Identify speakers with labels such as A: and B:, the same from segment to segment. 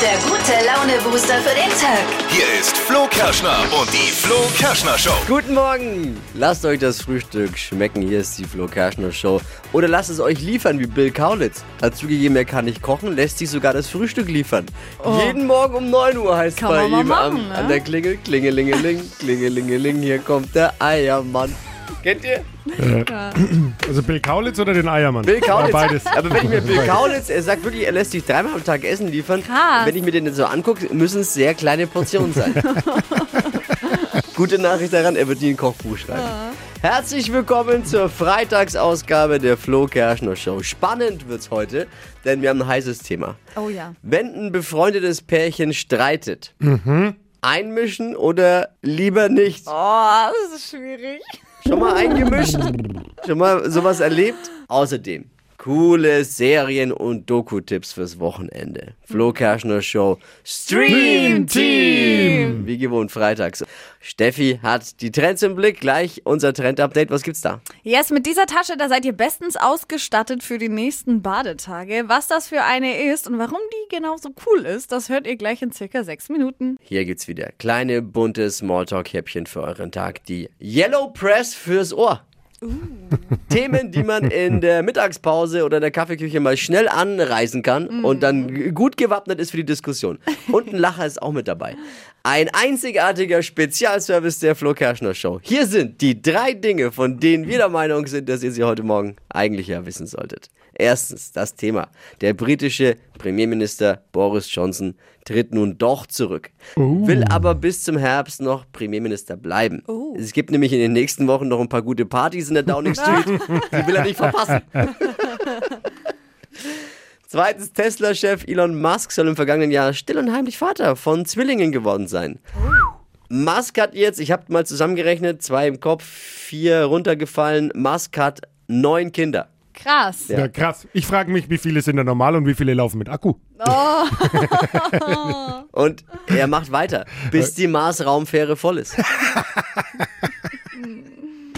A: der gute Laune-Booster für den Tag.
B: Hier ist Flo Kerschner und die Flo Kerschner Show.
C: Guten Morgen! Lasst euch das Frühstück schmecken. Hier ist die Flo Kerschner Show. Oder lasst es euch liefern wie Bill Kaulitz. Hat zugegeben, er kann nicht kochen, lässt sich sogar das Frühstück liefern. Jeden Morgen um 9 Uhr heißt
D: Kann
C: bei
D: man
C: ihm
D: mal
C: an,
D: machen, ne?
C: an der Klingel. Klingelingeling, klingelingeling. Hier kommt der Eiermann. Kennt ihr?
E: Also Bill Kaulitz oder den Eiermann?
C: Bill Kaulitz.
E: Ja, beides.
C: Aber wenn ich mir Bill. Kaulitz, er sagt wirklich, er lässt sich dreimal am Tag Essen liefern.
D: Krass.
C: Wenn ich mir den jetzt so angucke, müssen es sehr kleine Portionen sein. Gute Nachricht daran, er wird nie ein Kochbuch schreiben. Herzlich willkommen zur Freitagsausgabe der Flo Kerschner Show. Spannend wird's heute, denn wir haben ein heißes Thema.
D: Oh ja.
C: Wenn ein befreundetes Pärchen streitet, einmischen oder lieber nicht?
D: Oh, das ist schwierig.
C: Schon mal eingemischt? Schon mal sowas erlebt? Außerdem coole Serien und Doku-Tipps fürs Wochenende. Flo Kerschner Show Stream Team! Wie gewohnt freitags. Steffi hat die Trends im Blick. Gleich unser Trend-Update. Was gibt's da?
D: Yes, mit dieser Tasche, da seid ihr bestens ausgestattet für die nächsten Badetage. Was das für eine ist und warum die genauso cool ist, das hört ihr gleich in circa sechs Minuten.
C: Hier gibt's wieder kleine, bunte Smalltalk-Häppchen für euren Tag. Die Yellow Press fürs Ohr. Themen, die man in der Mittagspause oder in der Kaffeeküche mal schnell anreißen kann und dann gut gewappnet ist für die Diskussion. Und ein Lacher ist auch mit dabei. Ein einzigartiger Spezialservice der Flo Kerschner Show. Hier sind die drei Dinge, von denen wir der Meinung sind, dass ihr sie heute Morgen eigentlich ja wissen solltet. Erstens das Thema. Der britische Premierminister Boris Johnson tritt nun doch zurück. Will aber bis zum Herbst noch Premierminister bleiben. Es gibt nämlich in den nächsten Wochen noch ein paar gute Partys in der Downing Street. Die will er nicht verpassen. Zweitens, Tesla-Chef Elon Musk soll im vergangenen Jahr still und heimlich Vater von Zwillingen geworden sein. Musk hat jetzt, ich habe mal zusammengerechnet, zwei im Kopf, vier runtergefallen. Musk hat neun Kinder.
D: Krass.
E: Ja, krass. Ich frage mich, wie viele sind da normal und wie viele laufen mit Akku?
C: Und er macht weiter, bis die Mars-Raumfähre voll ist.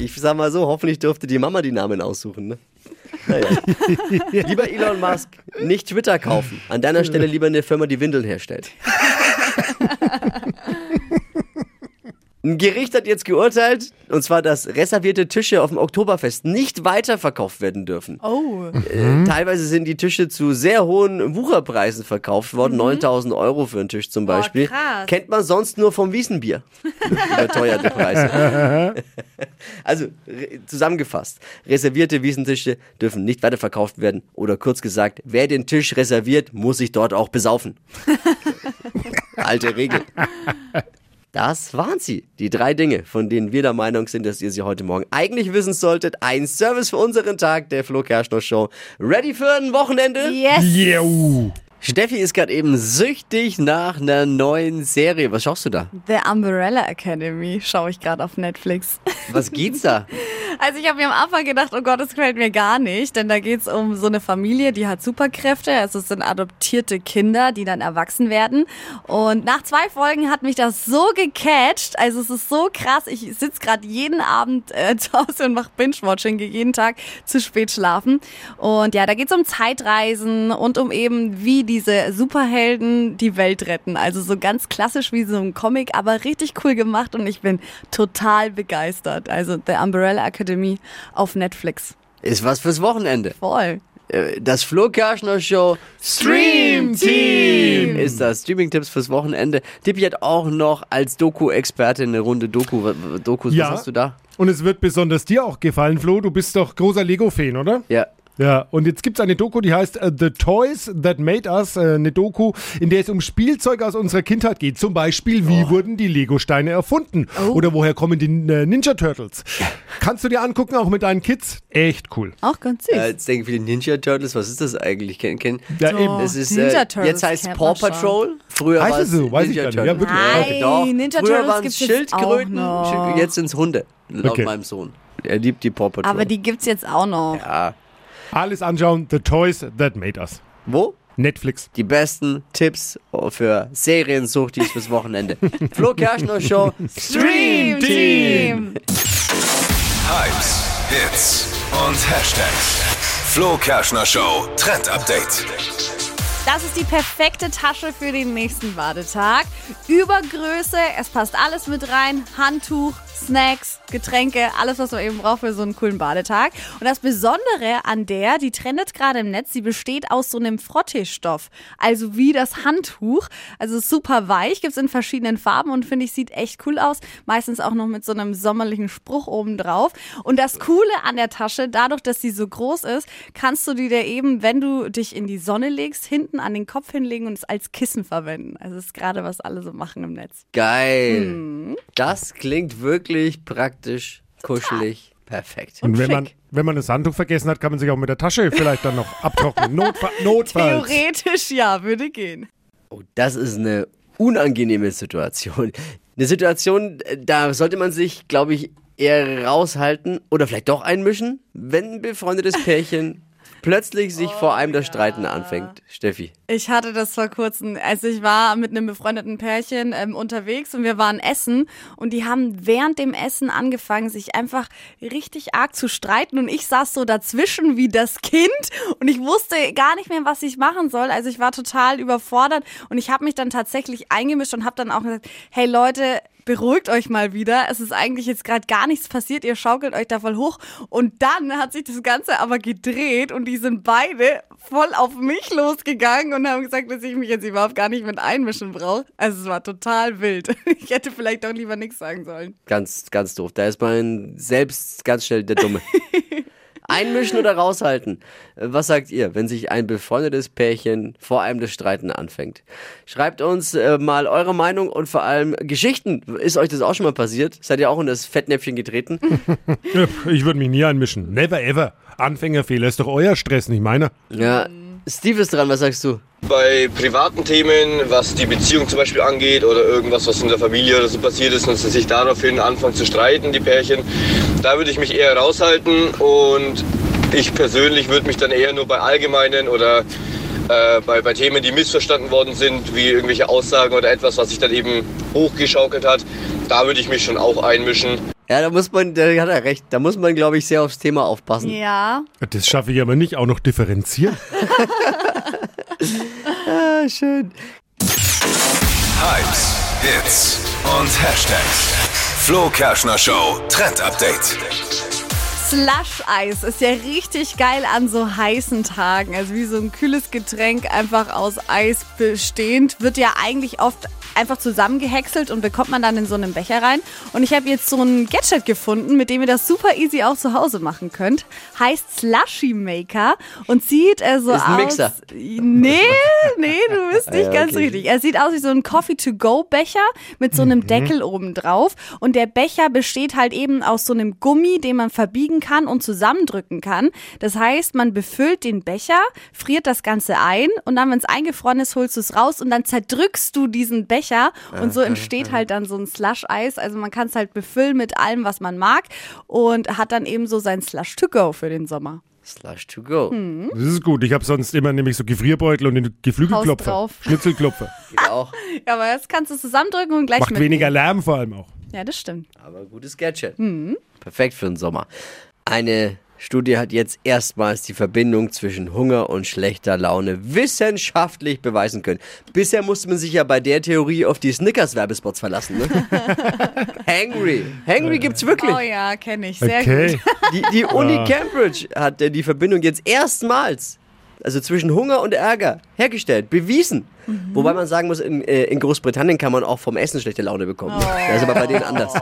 C: Ich sag mal so, hoffentlich durfte die Mama die Namen aussuchen. Ne? Naja. Lieber Elon Musk, nicht Twitter kaufen. An deiner Stelle lieber eine Firma, die Windeln herstellt. Ein Gericht hat jetzt geurteilt, und zwar, dass reservierte Tische auf dem Oktoberfest nicht weiterverkauft werden dürfen.
D: Oh.
C: Äh, Teilweise sind die Tische zu sehr hohen Wucherpreisen verkauft worden. 9000 Euro für einen Tisch zum Beispiel.
D: Mhm. krass.
C: Kennt man sonst nur vom Wiesenbier. Überteuerte Preise. also, zusammengefasst. Reservierte Wiesentische dürfen nicht weiterverkauft werden. Oder kurz gesagt, wer den Tisch reserviert, muss sich dort auch besaufen. Alte Regel. Das waren sie. Die drei Dinge, von denen wir der Meinung sind, dass ihr sie heute Morgen eigentlich wissen solltet. Ein Service für unseren Tag, der Flo Kerschner Show. Ready für ein Wochenende?
D: Yes.
E: Yo.
C: Steffi ist gerade eben süchtig nach einer neuen Serie. Was schaust du da?
D: The Umbrella Academy schaue ich gerade auf Netflix.
C: Was geht's da?
D: Also ich habe mir am Anfang gedacht, oh Gott, das gefällt mir gar nicht, denn da geht's um so eine Familie, die hat Superkräfte. Also es sind adoptierte Kinder, die dann erwachsen werden. Und nach zwei Folgen hat mich das so gecatcht. Also es ist so krass. Ich sitz gerade jeden Abend äh, zu Hause und mache Binge-Watching, jeden Tag zu spät schlafen. Und ja, da geht's um Zeitreisen und um eben, wie diese Superhelden die Welt retten. Also so ganz klassisch wie so ein Comic, aber richtig cool gemacht und ich bin total begeistert. Also The Umbrella Academy auf Netflix.
C: Ist was fürs Wochenende.
D: Voll.
C: Äh, Das Flo Kerschner Show Stream Team ist das. Streaming-Tipps fürs Wochenende. Tippi hat auch noch als Doku-Expertin eine Runde Doku. Dokus.
E: Ja.
C: Was hast du da?
E: Und es wird besonders dir auch gefallen, Flo. Du bist doch großer Lego-Fan, oder?
C: Ja.
E: Ja, und jetzt gibt's eine Doku, die heißt äh, The Toys That Made Us. Äh, eine Doku, in der es um Spielzeug aus unserer Kindheit geht. Zum Beispiel, wie wurden die Lego-Steine erfunden? Oder woher kommen die äh, Ninja Turtles? Kannst du dir angucken, auch mit deinen Kids? Echt cool.
D: Auch ganz süß.
C: Äh, jetzt denken viele Ninja Turtles. Was ist das eigentlich? Kenn, kenn.
E: Ja,
D: So.
E: eben.
C: Es ist,
D: Ninja
C: äh,
D: Turtles
C: jetzt heißt Paw. Patrol. Früher
E: Heißt
C: war
E: es so? Weiß ich
C: Ninja
E: gar nicht. Ja,
C: Turtles.
E: wirklich?
D: Nein,
C: Doch.
D: Ninja
C: Früher
D: Turtles
C: waren es
D: gibt's jetzt auch
C: Schildkröten,
D: noch.
C: Schild- jetzt sind es Hunde. Laut
E: Okay.
C: meinem Sohn. Er liebt die Paw Patrol.
D: Aber die gibt's jetzt auch noch.
C: ja.
E: Alles anschauen. The Toys That Made Us.
C: Wo?
E: Netflix.
C: Die besten Tipps für Seriensuchtis fürs Wochenende. Flo Kerschner Show Stream Team.
B: Hypes, Hits und Hashtags. Flo Kerschner Show Trend Update.
D: Das ist die perfekte Tasche für den nächsten Badetag. Übergröße, es passt alles mit rein. Handtuch, Snacks, Getränke, alles, was man eben braucht für so einen coolen Badetag. Und das Besondere an der, die trendet gerade im Netz, sie besteht aus so einem Frotteestoff. Also wie das Handtuch. Also super weich, gibt's in verschiedenen Farben und finde ich, sieht echt cool aus. Meistens auch noch mit so einem sommerlichen Spruch oben drauf. Und das Coole an der Tasche, dadurch, dass sie so groß ist, kannst du die dir eben, wenn du dich in die Sonne legst, hinten an den Kopf hinlegen und es als Kissen verwenden. Also ist gerade, was alle so machen im Netz.
C: Geil. Das klingt wirklich praktisch, kuschelig, perfekt.
E: Und wenn man, wenn man das Handtuch vergessen hat, kann man sich auch mit der Tasche vielleicht dann noch abtrocknen. Notfa notfalls.
D: Theoretisch ja, würde gehen.
C: Oh, das ist eine unangenehme Situation. Eine Situation, äh, da sollte man sich, glaube ich, eher raushalten oder vielleicht doch einmischen, wenn ein befreundetes Pärchen plötzlich sich vor einem das Streiten anfängt. Steffi.
D: Ich hatte das vor kurzem. Also ich war mit einem befreundeten Pärchen ähm, unterwegs und wir waren essen und die haben während dem Essen angefangen, sich einfach richtig arg zu streiten und ich saß so dazwischen wie das Kind und ich wusste gar nicht mehr, was ich machen soll. Also ich war total überfordert und ich habe mich dann tatsächlich eingemischt und habe dann auch gesagt, hey Leute, beruhigt euch mal wieder. Es ist eigentlich jetzt gerade gar nichts passiert. Ihr schaukelt euch da voll hoch. Und dann hat sich das Ganze aber gedreht und die sind beide voll auf mich losgegangen und haben gesagt, dass ich mich jetzt überhaupt gar nicht mit einmischen brauche. Also es war total wild. Ich hätte vielleicht doch lieber nichts sagen sollen.
C: Ganz, ganz doof. Da ist man selbst ganz schnell der Dumme. Einmischen oder raushalten? Äh, Was sagt ihr, wenn sich ein befreundetes Pärchen vor einem das Streiten anfängt? Schreibt uns äh, mal eure Meinung und vor allem Geschichten. Ist euch das auch schon mal passiert? Seid ihr auch in das Fettnäpfchen getreten?
E: Ich würde mich nie einmischen. Never ever. Anfängerfehler ist doch euer Stress, nicht meiner.
C: ja. Steve ist dran, was sagst du?
F: Bei privaten Themen, was die Beziehung zum Beispiel angeht oder irgendwas, was in der Familie oder so passiert ist und sie sich daraufhin anfangen zu streiten, die Pärchen, da würde ich mich eher raushalten und ich persönlich würde mich dann eher nur bei allgemeinen oder äh, bei, bei Themen, die missverstanden worden sind, wie irgendwelche Aussagen oder etwas, was sich dann eben hochgeschaukelt hat, da würde ich mich schon auch einmischen.
C: Ja, da muss man, da hat er recht, da muss man, glaube ich, sehr aufs Thema aufpassen.
D: Ja.
E: Das schaffe ich aber nicht, auch noch differenzieren.
C: Ah, schön.
B: Hypes, Hits und Hashtags. Flo Kerschner Show Trend Update.
D: Slush-Eis ist ja richtig geil an so heißen Tagen. Also wie so ein kühles Getränk einfach aus Eis bestehend. Wird ja eigentlich oft einfach zusammengehäckselt und bekommt man dann in so einen Becher rein. Und ich habe jetzt so ein Gadget gefunden, mit dem ihr das super easy auch zu Hause machen könnt. Heißt Slushy Maker und sieht äh, so
C: Ist ein
D: aus.
C: Mixer.
D: Nee, nee, du bist nicht
C: ja,
D: ganz
C: okay.
D: richtig. Er sieht aus wie so ein Coffee-to-go-Becher mit so einem Deckel oben drauf. Und der Becher besteht halt eben aus so einem Gummi, den man verbiegen kann und zusammendrücken kann. Das heißt, man befüllt den Becher, friert das Ganze ein und dann, wenn es eingefroren ist, holst du es raus und dann zerdrückst du diesen Becher und so entsteht halt dann so ein Slush-Eis. Also man kann es halt befüllen mit allem, was man mag und hat dann eben so sein Slush-to-go für den Sommer.
C: Slush to go.
E: Das ist gut. Ich habe sonst immer nämlich so Gefrierbeutel und den Geflügelklopfer. Schnitzelklopfer.
C: Geht auch.
D: Ja, aber das kannst du zusammendrücken und gleich
E: Macht
D: mitnehmen.
E: weniger Lärm vor allem auch.
D: Ja, das stimmt.
C: Aber gutes Gadget. Perfekt für den Sommer. Eine Studie hat jetzt erstmals die Verbindung zwischen Hunger und schlechter Laune wissenschaftlich beweisen können. Bisher musste man sich ja bei der Theorie auf die Snickers-Werbespots verlassen. Ne? Hangry. Hangry gibt's wirklich.
D: Oh ja, kenne ich. Sehr
E: Okay.
D: gut.
C: Die, die Uni Cambridge hat äh, die Verbindung jetzt erstmals, also zwischen Hunger und Ärger, hergestellt, bewiesen. Wobei man sagen muss, in, äh, in Großbritannien kann man auch vom Essen schlechte Laune bekommen. Das ist aber bei denen anders.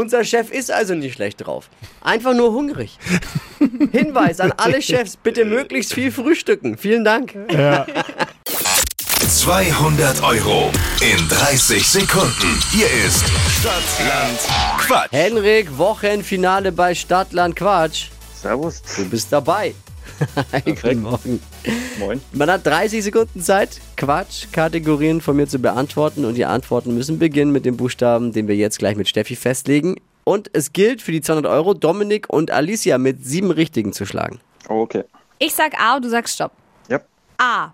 C: Unser Chef ist also nicht schlecht drauf. Einfach nur hungrig. Hinweis an alle Chefs, bitte möglichst viel frühstücken. Vielen Dank.
B: 200 Euro in 30 Sekunden. Hier ist Stadtland Quatsch.
C: Henrik, Wochenfinale bei Stadtland Quatsch.
G: Servus.
C: Du bist dabei. Hi, Guten Morgen.
G: Moin.
C: Man hat 30 Sekunden Zeit, Quatsch-Kategorien von mir zu beantworten und die Antworten müssen beginnen mit dem Buchstaben, den wir jetzt gleich mit Steffi festlegen. Und es gilt für die 200 Euro, Dominik und Alicia mit sieben Richtigen zu schlagen.
G: Oh, okay.
D: Ich sag A und du sagst Stopp.
G: Ja.
D: A.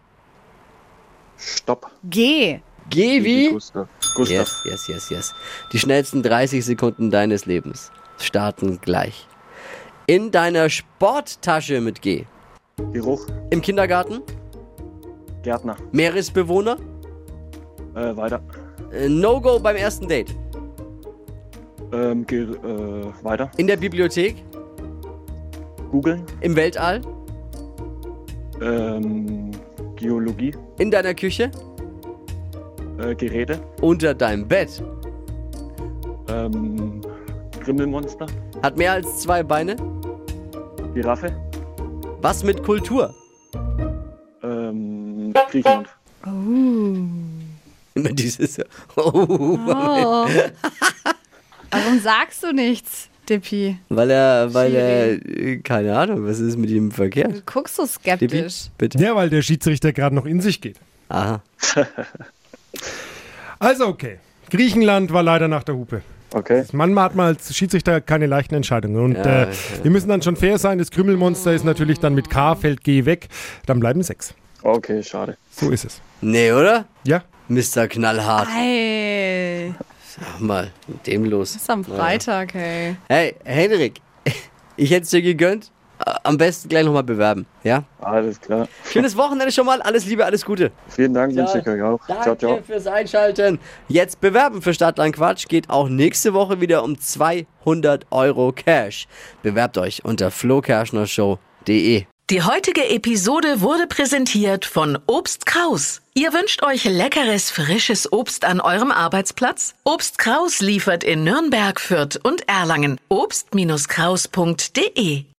G: Stopp.
D: G.
C: Geh wie?
G: Gustav. Gustav.
C: Yes, yes, yes, yes. Die schnellsten 30 Sekunden deines Lebens starten gleich. In deiner Sporttasche mit G.
G: Geruch.
C: Im Kindergarten,
G: Gärtner.
C: Meeresbewohner?
G: Äh, weiter.
C: Äh, No-Go beim ersten Date?
G: Ähm, ge äh, weiter.
C: In der Bibliothek?
G: Googeln.
C: Im Weltall?
G: Ähm, Geologie.
C: In deiner Küche?
G: Äh, Geräte.
C: Unter deinem Bett?
G: Ähm, Grimmelmonster.
C: Hat mehr als zwei Beine?
G: Giraffe.
C: Was mit Kultur?
G: Ähm, Griechenland.
C: Immer dieses. Oh,
D: Oh. Warum sagst du nichts, Dippi?
C: weil er, weil er, äh, keine Ahnung, was ist mit ihm verkehrt?
D: Du guckst so
C: Dippi,
D: skeptisch.
C: bitte.
E: Ja, weil der Schiedsrichter gerade noch in sich geht.
C: Aha.
E: Also okay. Griechenland war leider nach der Hupe.
G: Okay.
E: Manchmal hat man als Schiedsrichter keine leichten Entscheidungen. Und
C: Ja,
E: äh, wir müssen dann schon fair sein. Das Krümmelmonster ist natürlich dann mit K, fällt G weg. Dann bleiben sechs.
G: Okay, schade.
E: So ist es.
C: Nee, oder?
E: Ja.
C: Mr. Knallhart.
D: Ey,
C: Sag mal, mit dem los.
D: ist am Freitag, hey.
C: Hey, Henrik, ich hätte es dir gegönnt. Am besten gleich nochmal bewerben, ja?
G: Alles klar.
C: Schönes Wochenende schon mal. Alles Liebe, alles Gute.
G: Vielen Dank, wünsche ich euch auch.
C: Danke
G: Ciao, ciao.
C: fürs Einschalten. Jetzt bewerben für Stadtland Quatsch geht auch nächste Woche wieder um 200 Euro Cash. Bewerbt euch unter flokerschnershow.de.
H: Die heutige Episode wurde präsentiert von Obst Kraus. Ihr wünscht euch leckeres, frisches Obst an eurem Arbeitsplatz? Obst Kraus liefert in Nürnberg, Fürth und Erlangen. Obst-Kraus.de